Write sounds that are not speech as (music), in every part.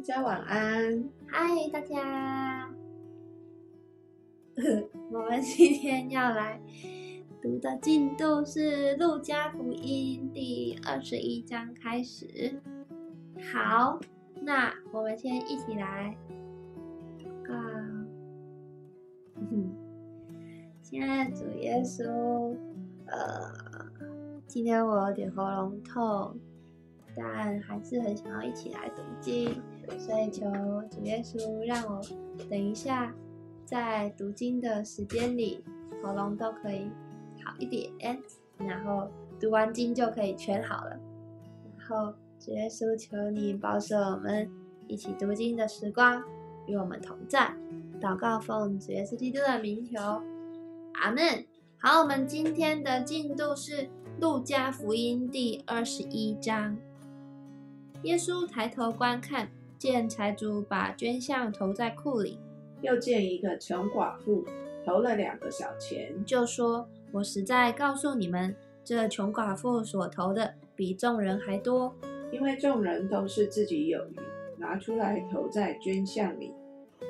大家晚安。嗨，大家！(laughs) 我们今天要来读的进度是《路加福音》第二十一章开始。好，那我们先一起来啊。(laughs) 亲爱的主耶稣，呃，今天我有点喉咙痛，但还是很想要一起来读经，所以求主耶稣让我等一下在读经的时间里，喉咙都可以好一点，然后读完经就可以全好了。然后主耶稣，求你保守我们一起读经的时光，与我们同在。祷告奉主耶稣基督的名求，阿门。好，我们今天的进度是路加福音第二十一章。耶稣抬头观看，见财主把捐项投在库里，又见一个穷寡妇投了两个小钱，就说：“我实在告诉你们，这穷寡妇所投的比众人还多，因为众人都是自己有余，拿出来投在捐项里，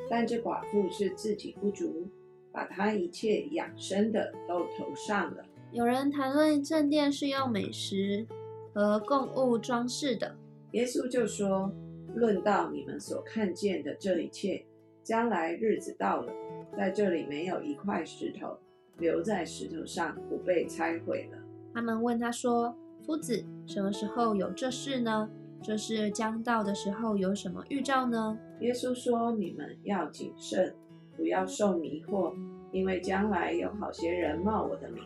但这寡妇是自己不足，把她一切养生的都投上了。”有人谈论正殿是用美食和供物装饰的，耶稣就说：“论到你们所看见的这一切，将来日子到了，在这里没有一块石头留在石头上不被拆毁了。”他们问他说：“夫子，什么时候有这事呢？这是将到的时候有什么预兆呢？”耶稣说：“你们要谨慎，不要受迷惑，因为将来有好些人冒我的名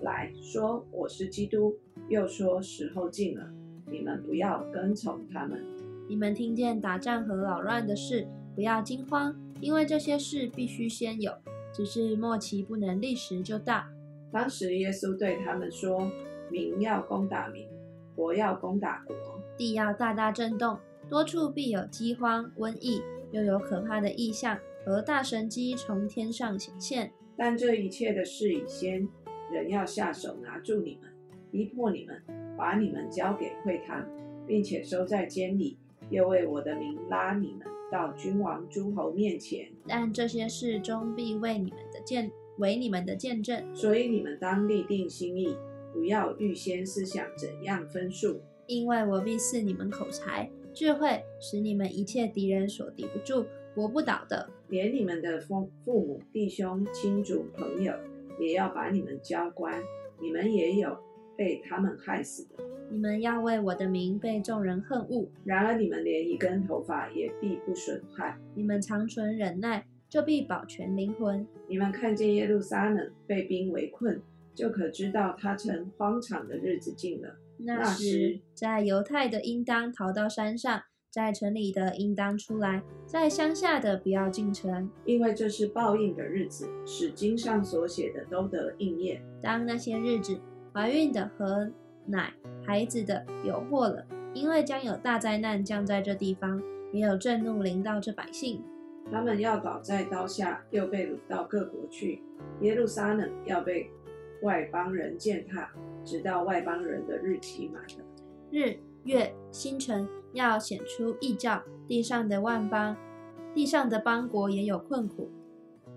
来说我是基督，又说时候近了，你们不要跟从他们。你们听见打仗和扰乱的事，不要惊慌，因为这些事必须先有，只是末期不能立时就到。当时耶稣对他们说：“民要攻打民，国要攻打国，地要大大震动，多处必有饥荒、瘟疫，又有可怕的异象和大神机从天上显现。但这一切的事已先，人要下手拿住你们，逼迫你们，把你们交给会堂，并且收在监里，又为我的名拉你们到君王、诸侯面前。但这些事终必为你们的见为你们的见证。所以你们当立定心意，不要预先思想怎样分数，因为我必赐你们口才、智慧，使你们一切敌人所敌不住、搏不倒的。连你们的父父母、弟兄、亲族、朋友，也要把你们交官。你们也有被他们害死的。你们要为我的名被众人恨恶，然而你们连一根头发也必不损害。你们长存忍耐，就必保全灵魂。你们看见耶路撒冷被兵围困，就可知道他曾荒场的日子近了。那时，在犹太的应当逃到山上，在城里的应当出来，在乡下的不要进城。因为这是报应的日子，使经上所写的都得应验。当那些日子，怀孕的和奶孩子的有祸了，因为将有大灾难降在这地方，也有震怒临到这百姓。他们要倒在刀下，又被掳到各国去。耶路撒冷要被外邦人践踏，直到外邦人的日期满了。日月星辰要显出异兆，地上的万邦，地上的邦国也有困苦，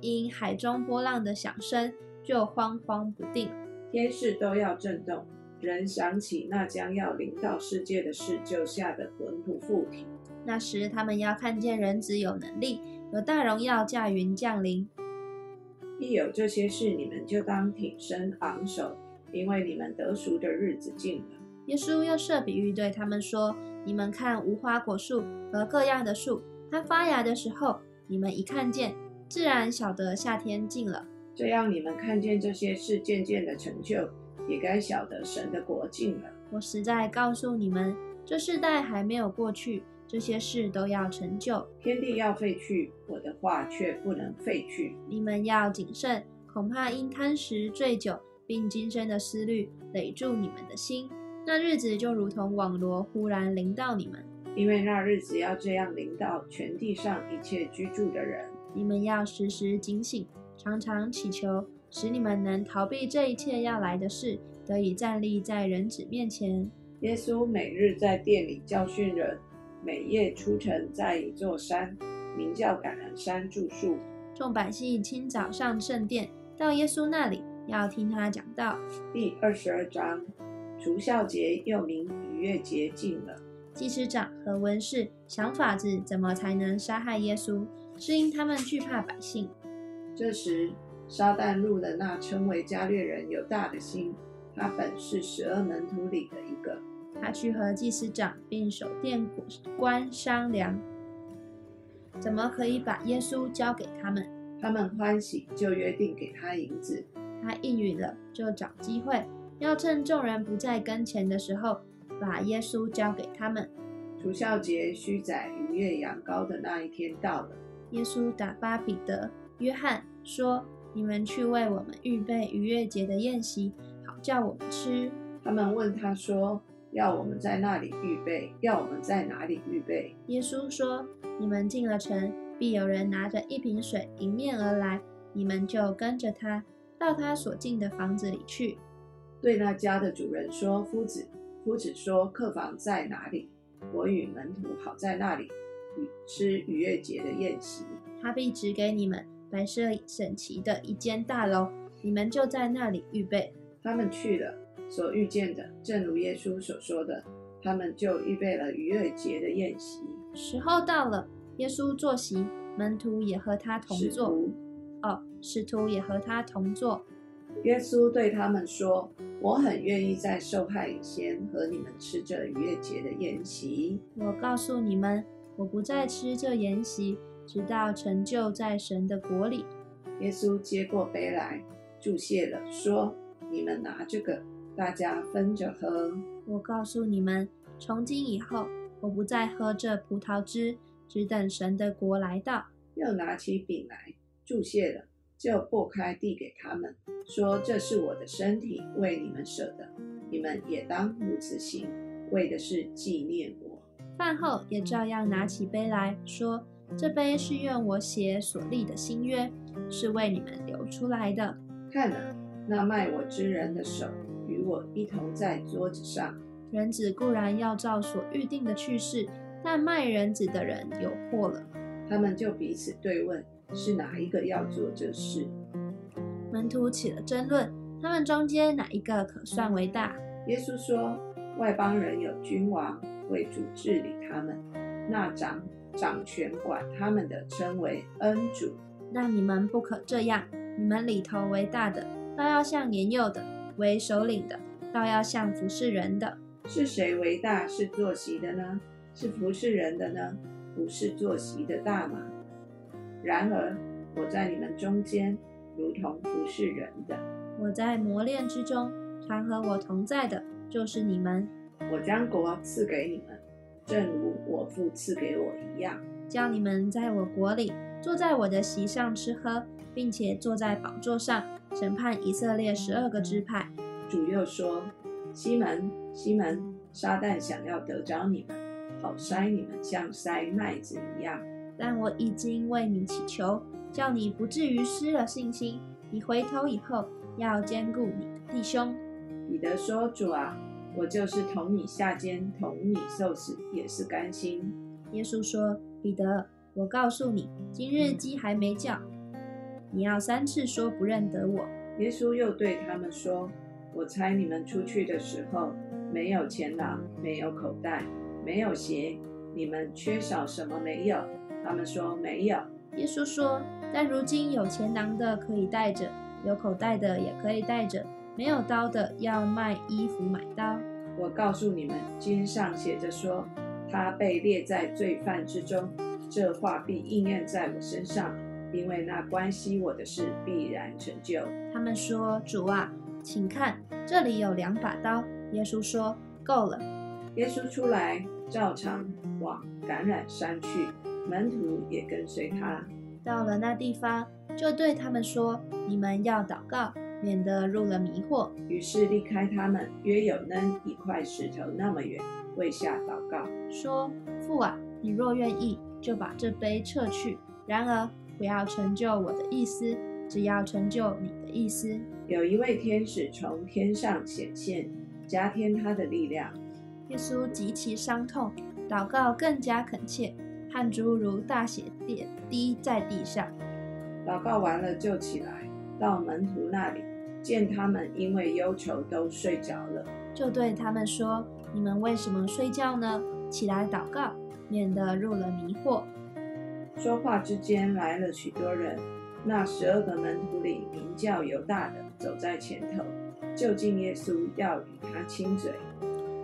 因海中波浪的响声就慌慌不定。天势都要震动，人想起那将要临到世界的事，就吓得魂不附体。那时他们要看见人子有能力，有大荣耀驾云降临。一有这些事，你们就当挺身昂首，因为你们得赎的日子近了。耶稣又设比喻对他们说：“你们看无花果树和各样的树，它发芽的时候，你们一看见，自然晓得夏天近了。这样，你们看见这些事渐渐的成就，也该晓得神的国境了。我实在告诉你们，这世代还没有过去，这些事都要成就。天地要废去，我的话却不能废去。你们要谨慎，恐怕因贪食、醉酒，并今生的思虑累住你们的心。那日子就如同网罗忽然临到你们，因为那日子要这样临到全地上一切居住的人。你们要时时警醒，常常祈求，使你们能逃避这一切要来的事，得以站立在人子面前。耶稣每日在殿里教训人，每夜出城，在一座山，名叫橄榄山住宿。众百姓清早上圣殿，到耶稣那里，要听他讲道。第二十二章，除孝节又名逾越节近了。祭司长和文士想法子怎么才能杀害耶稣，是因他们惧怕百姓。这时，撒旦入了那称为加略人有大的心，他本是十二门徒里的一个。他去和祭司长并守殿官商量，怎么可以把耶稣交给他们。他们欢喜，就约定给他银子。他应允了，就找机会，要趁众人不在跟前的时候，把耶稣交给他们。除孝节须宰逾越羊羔的那一天到了，耶稣打发彼得、约翰说：“你们去为我们预备逾越节的宴席，好叫我们吃。”他们问他说：“要我们在那里预备？要我们在哪里预备？”耶稣说：“你们进了城。”必有人拿着一瓶水迎面而来，你们就跟着他到他所进的房子里去，对那家的主人说：“夫子，夫子说客房在哪里？我与门徒好在那里吃逾越节的宴席。他必指给你们摆设整齐的一间大楼，你们就在那里预备。”他们去了，所遇见的正如耶稣所说的，他们就预备了逾越节的宴席。时候到了。耶稣坐席，门徒也和他同坐。哦，使徒也和他同坐。耶稣对他们说：“我很愿意在受害以前和你们吃这逾越节的宴席。我告诉你们，我不再吃这宴席，直到成就在神的国里。”耶稣接过杯来，注谢了，说：“你们拿这个，大家分着喝。我告诉你们，从今以后，我不再喝这葡萄汁。”只等神的国来到，又拿起饼来，注谢了，就破开递给他们，说：“这是我的身体，为你们舍的，你们也当如此行，为的是纪念我。”饭后也照样拿起杯来说：“这杯是愿我血所立的新约，是为你们流出来的。看啊，那卖我之人的手与我一同在桌子上。人子固然要照所预定的去世。”但卖人子的人有祸了，他们就彼此对问，是哪一个要做这事？门徒起了争论，他们中间哪一个可算为大？耶稣说：外邦人有君王为主治理他们，那掌掌权管他们的称为恩主。那你们不可这样，你们里头为大的，倒要像年幼的；为首领的，倒要像服侍人的。是谁为大，是坐席的呢？是服侍人的呢，不是坐席的大吗？然而我在你们中间，如同服侍人的。我在磨练之中，常和我同在的，就是你们。我将国赐给你们，正如我父赐给我一样，叫你们在我国里，坐在我的席上吃喝，并且坐在宝座上审判以色列十二个支派。主又说：西门，西门，撒旦想要得着你们。好筛你们像筛麦子一样，但我已经为你祈求，叫你不至于失了信心。你回头以后要兼顾你的弟兄。彼得说：“主啊，我就是同你下监，同你受死，也是甘心。”耶稣说：“彼得，我告诉你，今日鸡还没叫，你要三次说不认得我。”耶稣又对他们说：“我猜你们出去的时候，没有钱囊，没有口袋。”没有鞋，你们缺少什么没有？他们说没有。耶稣说：“但如今有钱囊的可以带着，有口袋的也可以带着，没有刀的要卖衣服买刀。”我告诉你们，经上写着说，他被列在罪犯之中。这话必应验在我身上，因为那关系我的事必然成就。他们说：“主啊，请看，这里有两把刀。”耶稣说：“够了。”耶稣出来。照常往橄榄山去，门徒也跟随他。到了那地方，就对他们说：“你们要祷告，免得入了迷惑。”于是离开他们，约有扔一块石头那么远，跪下祷告，说：“父啊，你若愿意，就把这杯撤去；然而不要成就我的意思，只要成就你的意思。”有一位天使从天上显现，加添他的力量。耶稣极其伤痛，祷告更加恳切，汗珠如大血点滴在地上。祷告完了，就起来到门徒那里，见他们因为忧愁都睡着了，就对他们说：“你们为什么睡觉呢？起来祷告，免得入了迷惑。”说话之间来了许多人，那十二个门徒里名叫犹大的走在前头，就近耶稣要与他亲嘴。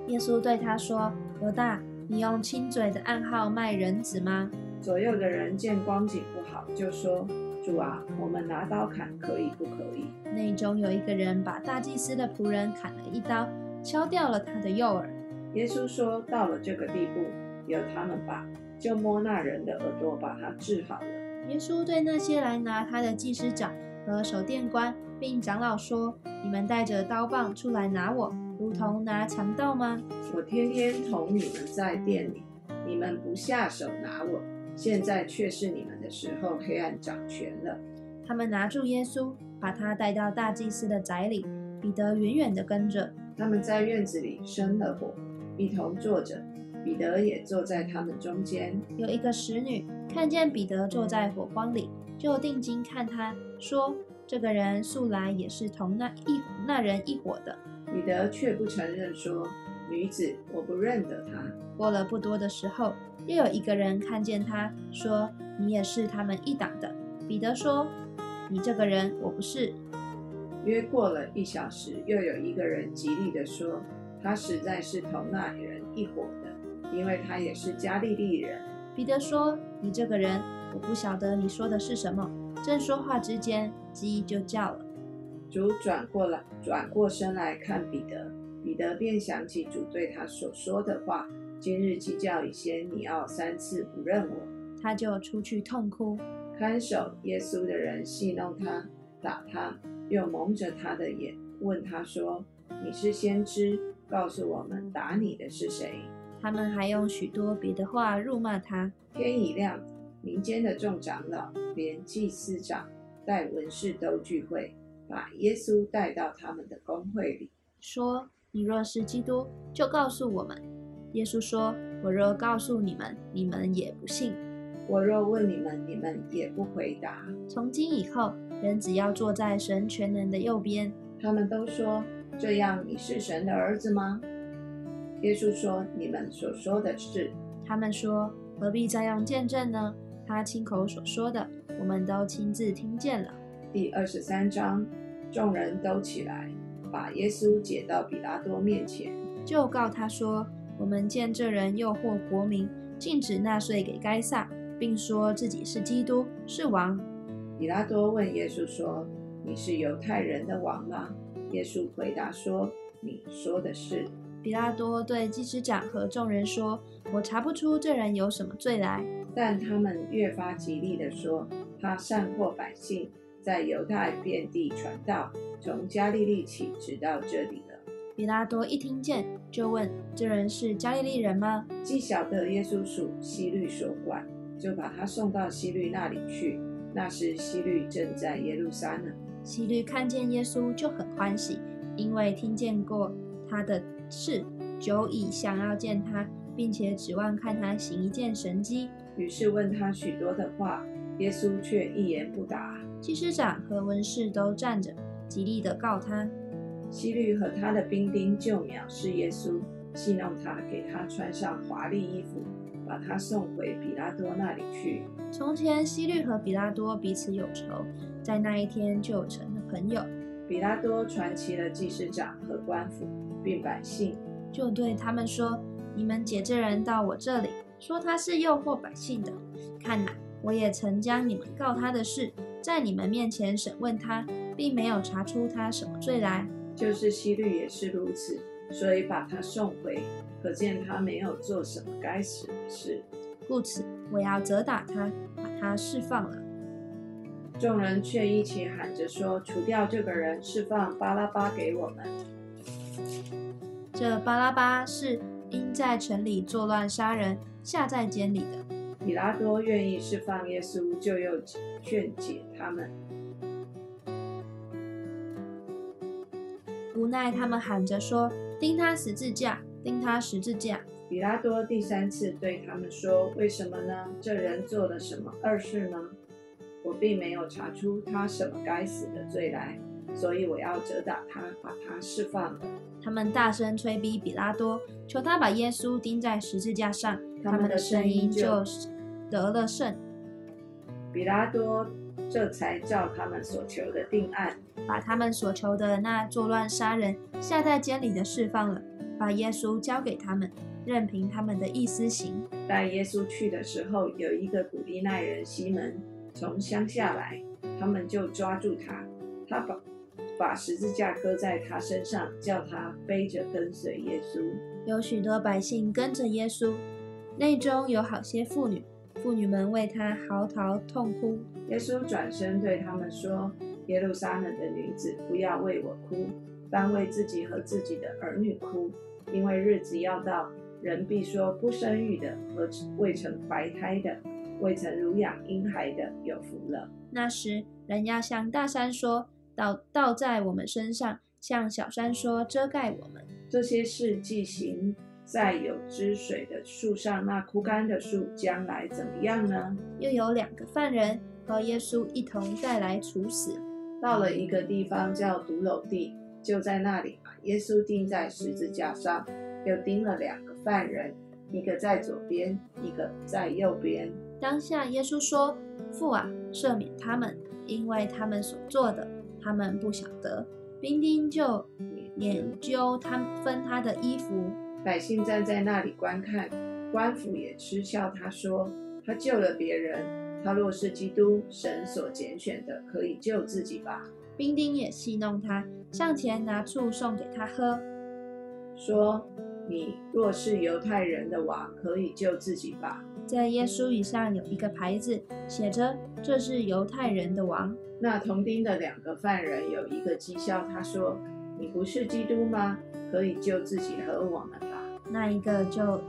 耶稣对他说：“犹大，你用亲嘴的暗号卖人子吗？”左右的人见光景不好，就说：“主啊，我们拿刀砍可以不可以？”内中有一个人把大祭司的仆人砍了一刀，敲掉了他的右耳。耶稣说：“到了这个地步，由他们吧。”就摸那人的耳朵，把他治好了。耶稣对那些来拿他的祭司长和守殿官，并长老说：“你们带着刀棒出来拿我，如同拿强盗吗？我天天同你们在店里，你们不下手拿我，现在却是你们的时候，黑暗掌权了。”他们拿住耶稣，把他带到大祭司的宅里。彼得远远地跟着。他们在院子里生了火，一同坐着。彼得也坐在他们中间。有一个使女看见彼得坐在火光里，就定睛看他，说：“这个人素来也是同那一那人一伙的。”彼得却不承认，说：“女子，我不认得他。”过了不多的时候，又有一个人看见他，说：“你也是他们一党的。”彼得说：“你这个人，我不是。”约过了一小时，又有一个人极力的说：“他实在是同那人一伙的。”因为他也是加利利人，彼得说：“你这个人，我不晓得你说的是什么。”正说话之间，鸡就叫了。主转过来，转过身来看彼得，彼得便想起主对他所说的话：“今日鸡叫以先，你要三次不认我。”他就出去痛哭。看守耶稣的人戏弄他，打他，又蒙着他的眼，问他说：“你是先知，告诉我们，打你的是谁？”他们还用许多别的话辱骂他。天一亮，民间的众长老、连祭司长、带文士都聚会，把耶稣带到他们的公会里，说：“你若是基督，就告诉我们。”耶稣说：“我若告诉你们，你们也不信；我若问你们，你们也不回答。从今以后，人只要坐在神全能的右边。”他们都说：“这样，你是神的儿子吗？”耶稣说：“你们所说的是。”他们说：“何必再用见证呢？他亲口所说的，我们都亲自听见了。”第二十三章，众人都起来，把耶稣解到比拉多面前，就告他说：“我们见这人诱惑国民，禁止纳税给该撒，并说自己是基督，是王。”比拉多问耶稣说：“你是犹太人的王吗？”耶稣回答说：“你说的是。”比拉多对祭司长和众人说：“我查不出这人有什么罪来。”但他们越发极力地说：“他善惑百姓，在犹太遍地传道，从加利利起，直到这里了。”比拉多一听见，就问：“这人是加利利人吗？”既晓得耶稣属西律所管，就把他送到西律那里去。那时西律正在耶路撒冷。西律看见耶稣就很欢喜，因为听见过他的。事久已想要见他，并且指望看他行一件神迹，于是问他许多的话，耶稣却一言不答。祭司长和文士都站着，极力的告他。希律和他的兵丁就藐视耶稣，戏弄他，给他穿上华丽衣服，把他送回比拉多那里去。从前希律和比拉多彼此有仇，在那一天就成了朋友。比拉多传齐了祭司长和官府。并百姓就对他们说：“你们解这人到我这里，说他是诱惑百姓的。看哪，我也曾将你们告他的事，在你们面前审问他，并没有查出他什么罪来。就是希律也是如此，所以把他送回。可见他没有做什么该死的事，故此我要责打他，把他释放了。”众人却一起喊着说：“除掉这个人，释放巴拉巴给我们。”这巴拉巴是因在城里作乱杀人，下在监里的。比拉多愿意释放耶稣，就又劝解他们。无奈他们喊着说：“钉他十字架，钉他十字架。”比拉多第三次对他们说：“为什么呢？这人做了什么二事呢？我并没有查出他什么该死的罪来，所以我要责打他，把他释放了。”他们大声催逼比拉多，求他把耶稣钉在十字架上。他们的声音就得了胜。比拉多这才照他们所求的定案，把他们所求的那作乱杀人、下在监里的释放了，把耶稣交给他们。任凭他们的意思行。带耶稣去的时候，有一个古利奈人西门从乡下来，他们就抓住他，他把把十字架搁在他身上，叫他背着跟随耶稣。有许多百姓跟着耶稣，内中有好些妇女，妇女们为他嚎啕痛哭。耶稣转身对他们说：“耶路撒冷的女子，不要为我哭，当为自己和自己的儿女哭，因为日子要到。”人必说不生育的和未曾怀胎的、未曾乳养婴孩的有福了。那时，人要向大山说：“倒倒在我们身上；向小山说：遮盖我们。”这些事既行在有汁水的树上，那枯干的树将来怎么样呢？又有两个犯人和耶稣一同带来处死，到了一个地方叫独楼地，就在那里把耶稣钉在十字架上，又钉了两个。犯人，一个在左边，一个在右边。当下，耶稣说：“父啊，赦免他们，因为他们所做的，他们不晓得。”兵丁就研究他分他的衣服。百姓站在那里观看，官府也嗤笑他说：“他救了别人，他若是基督，神所拣选的，可以救自己吧。”兵丁也戏弄他，上前拿醋送给他喝，说。你若是犹太人的王，可以救自己吧。在耶稣以上有一个牌子，写着：“这是犹太人的王。”那同钉的两个犯人有一个讥笑他说：“你不是基督吗？可以救自己和我们吧。”那一个就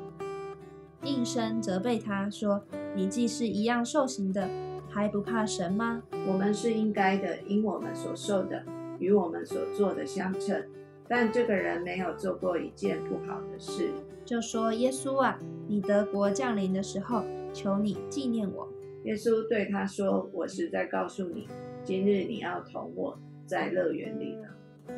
应声责备他说：“你既是一样受刑的，还不怕神吗？我们是应该的，因我们所受的与我们所做的相称。”但这个人没有做过一件不好的事，就说：“耶稣啊，你德国降临的时候，求你纪念我。”耶稣对他说：“我是在告诉你，今日你要同我在乐园里了。”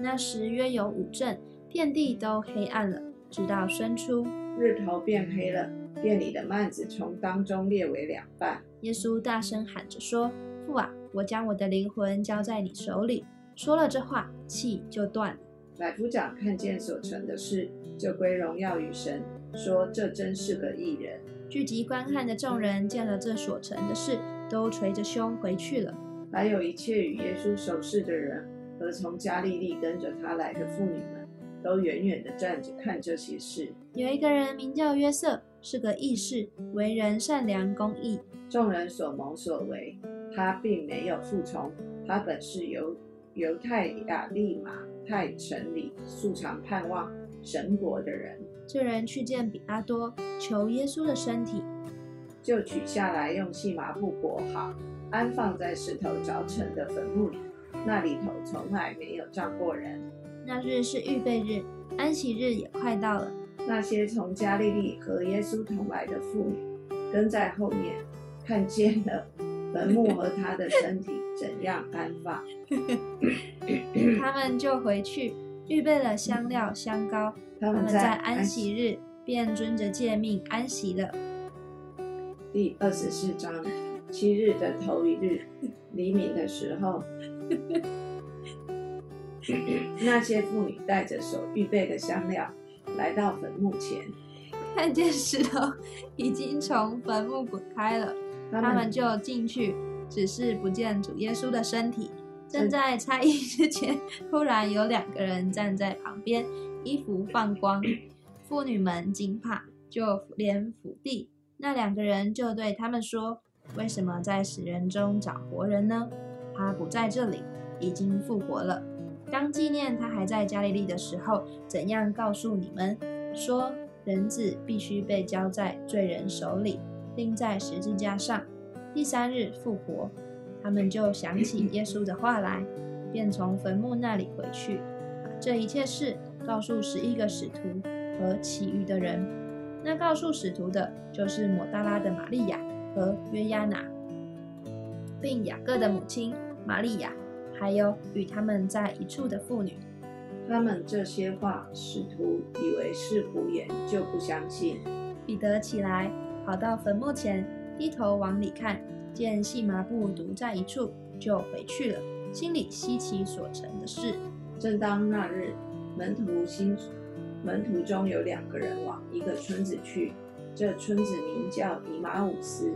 那时约有五阵，遍地都黑暗了，直到深出，日头变黑了，店里的幔子从当中裂为两半。耶稣大声喊着说：“父啊，我将我的灵魂交在你手里。”说了这话，气就断了。百夫长看见所成的事，就归荣耀于神，说：“这真是个异人。”聚集观看的众人见了这所成的事，都捶着胸回去了。还有一切与耶稣守事的人和从加利利跟着他来的妇女们，都远远地站着看这些事。有一个人名叫约瑟，是个义士，为人善良公义，众人所谋所为，他并没有服从。他本是犹犹太亚利马。太城里素常盼望神国的人，这人去见比拉多，求耶稣的身体，就取下来，用细麻布裹好，安放在石头凿成的坟墓里。那里头从来没有葬过人。那日是预备日，安息日也快到了。那些从加利利和耶稣同来的妇女，跟在后面，看见了坟墓和他的身体怎样安放。(coughs) 他们就回去预备了香料香膏。他们在安息日便遵着诫命安息了。第二十四章，七日的头一日，黎明的时候，(laughs) 那些妇女带着所预备的香料来到坟墓前，(laughs) 看见石头 (laughs) 已经从坟墓滚开了，他们就进去，只是不见主耶稣的身体。正在猜疑之前，突然有两个人站在旁边，衣服放光，妇女们惊怕，就连伏地。那两个人就对他们说：“为什么在死人中找活人呢？他不在这里，已经复活了。当纪念他还在加利利的时候，怎样告诉你们说，人子必须被交在罪人手里，钉在十字架上，第三日复活。”他们就想起耶稣的话来，便从坟墓那里回去，把这一切事告诉十一个使徒和其余的人。那告诉使徒的就是抹大拉的玛利亚和约亚娜，并雅各的母亲玛利亚，还有与他们在一处的妇女。他们这些话，使徒以为是胡言，就不相信。彼得起来，跑到坟墓前，低头往里看，见细麻布独在一处，就回去了，心里稀奇所成的事。正当那日，门徒心门徒中有两个人往一个村子去，这村子名叫以马五斯，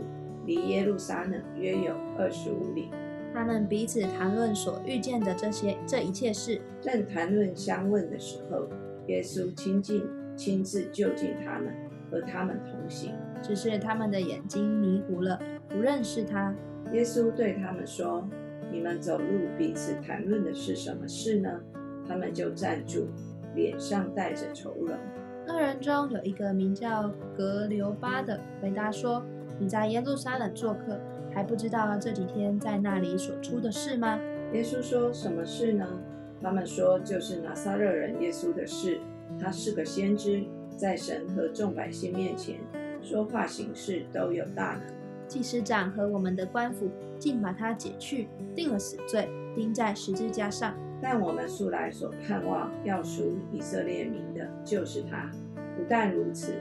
离耶路撒冷约有二十五里。他们彼此谈论所遇见的这些这一切事。正谈论相问的时候，耶稣亲近亲自就近他们，和他们同行。只是他们的眼睛迷糊了，不认识他。耶稣对他们说：“你们走路彼此谈论的是什么事呢？”他们就站住，脸上带着愁容。二人中有一个名叫格留巴的，回答说：“你在耶路撒冷做客，还不知道这几天在那里所出的事吗？”耶稣说：“什么事呢？”他们说：“就是拿撒勒人耶稣的事。他是个先知，在神和众百姓面前说话行事都有大能。祭司长和我们的官府竟把他解去，定了死罪，钉在十字架上。但我们素来所盼望要赎以色列民的，就是他。不但如此，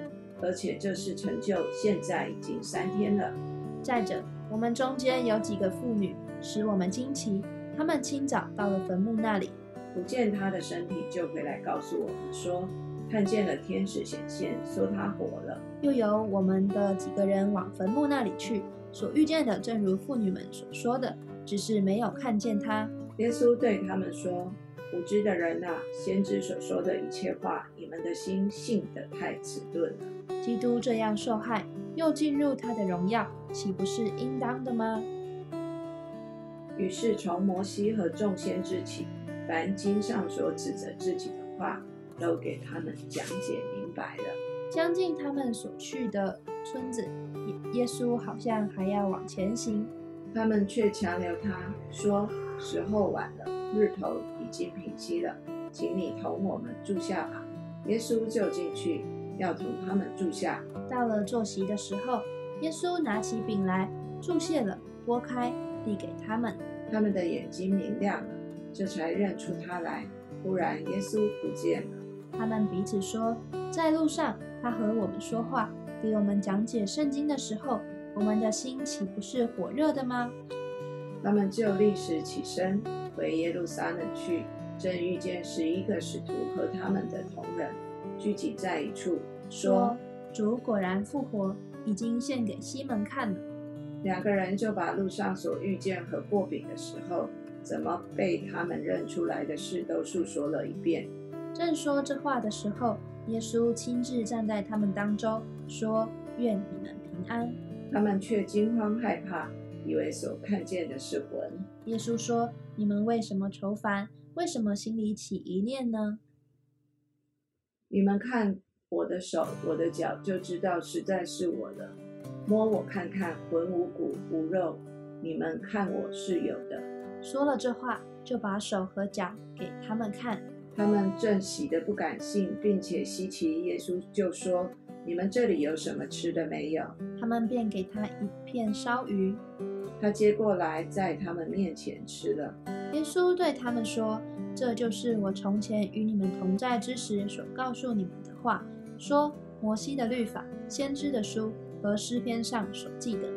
而且这事成就，现在已经三天了。再者，我们中间有几个妇女使我们惊奇，她们清早到了坟墓那里，不见他的身体，就回来告诉我们说，看见了天使显现，说他活了。又有我们的几个人往坟墓那里去，所遇见的正如妇女们所说的，只是没有看见他。耶稣对他们说：“无知的人啊，先知所说的一切话，你们的心信得太迟钝了。基督这样受害，又进入他的荣耀，岂不是应当的吗？”于是从摩西和众先知起，凡经上所指着自己的话，都给他们讲解明白了。将近他们所去的村子，耶耶稣好像还要往前行，他们却强留他说：“时候晚了，日头已经平息了，请你同我们住下吧。”耶稣就进去，要同他们住下。到了坐席的时候，耶稣拿起饼来，注谢了，拨开，递给他们。他们的眼睛明亮了，这才认出他来。忽然，耶稣不见了。他们彼此说，在路上他和我们说话，给我们讲解圣经的时候，我们的心岂不是火热的吗？他们就立时起身，回耶路撒冷去。正遇见十一个使徒和他们的同人聚集在一处，说：“主果然复活，已经献给西门看了。”两个人就把路上所遇见和过饼的时候，怎么被他们认出来的事都述说了一遍。正说这话的时候，耶稣亲自站在他们当中，说：“愿你们平安。”他们却惊慌害怕，以为所看见的是魂。耶稣说：“你们为什么愁烦？为什么心里起疑念呢？你们看我的手，我的脚，就知道实在是我的。摸我看看，魂无骨无肉，你们看我是有的。”说了这话，就把手和脚给他们看。他们正喜得不敢信，并且稀奇。耶稣就说：“你们这里有什么吃的没有？”他们便给他一片烧鱼，他接过来，在他们面前吃了。耶稣对他们说：“这就是我从前与你们同在之时所告诉你们的话，说摩西的律法、先知的书和诗篇上所记的，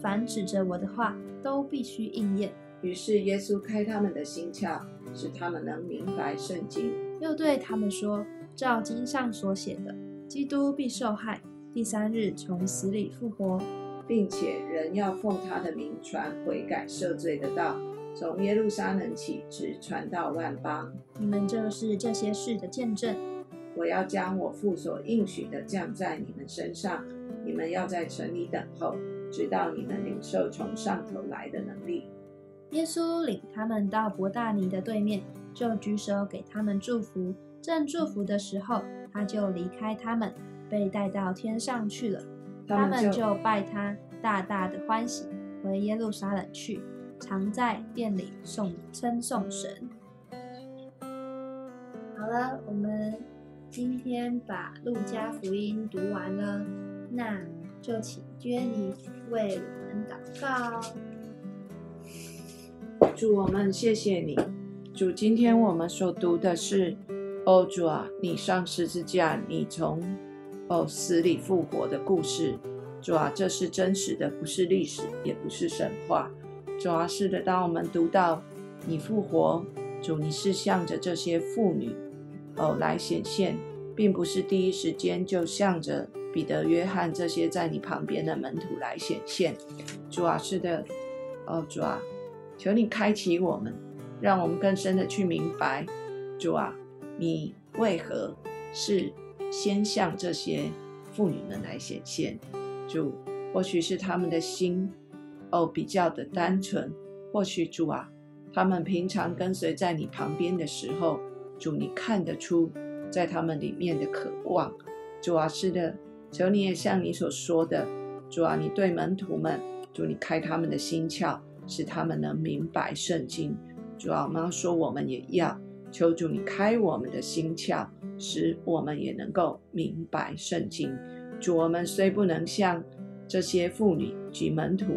凡指着我的话，都必须应验。”于是耶稣开他们的心窍，使他们能明白圣经。又对他们说：“照经上所写的，基督必受害，第三日从死里复活，并且人要奉他的名传悔改赦罪的道，从耶路撒冷起，直传到万邦。你们就是这些事的见证。我要将我父所应许的降在你们身上，你们要在城里等候，直到你们领受从上头来的能力。”耶稣领他们到伯大尼的对面，就举手给他们祝福。正祝福的时候，他就离开他们，被带到天上去了。他们就拜他，大大的欢喜，回耶路撒冷去，常在殿里颂称颂神。好了，我们今天把路加福音读完了，那就请娟妮为我们祷告。主，我们谢谢你。主，今天我们所读的是，哦，主啊，你上十字架，你从哦死里复活的故事。主啊，这是真实的，不是历史，也不是神话。主啊，是的，当我们读到你复活，主，你是向着这些妇女哦来显现，并不是第一时间就向着彼得、约翰这些在你旁边的门徒来显现。主啊，是的，哦，主啊。求你开启我们，让我们更深的去明白，主啊，你为何是先向这些妇女们来显现？主，或许是他们的心哦比较的单纯，或许主啊，他们平常跟随在你旁边的时候，主你看得出在他们里面的渴望。主啊，是的，求你也像你所说的，主啊，你对门徒们，主你开他们的心窍。使他们能明白圣经。主啊，我们要说，我们也要求主你开我们的心窍，使我们也能够明白圣经。主，我们虽不能像这些妇女及门徒，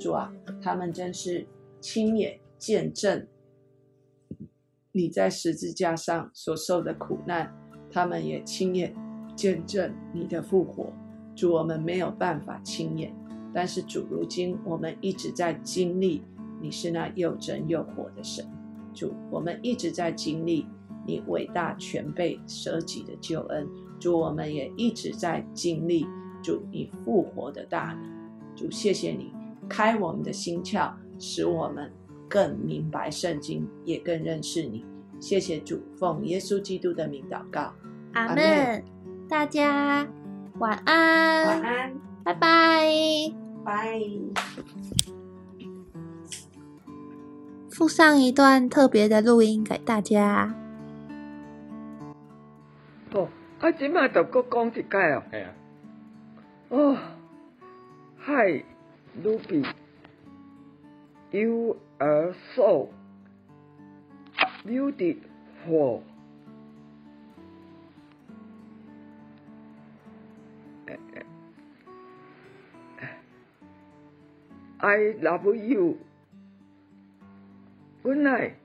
主啊，他们真是亲眼见证你在十字架上所受的苦难，他们也亲眼见证你的复活。主，我们没有办法亲眼。但是主，如今我们一直在经历，你是那又真又活的神。主，我们一直在经历你伟大全备舍己的救恩。主，我们也一直在经历主你复活的大能。主，谢谢你开我们的心窍，使我们更明白圣经，也更认识你。谢谢主，奉耶稣基督的名祷告，阿门。大家晚安，晚安，拜拜。拜。附上一段特别的录音给大家。哦，啊，今麦就搁讲一解哦。系啊。哦，Hi, Ruby, you are so beautiful. I love you. Good night.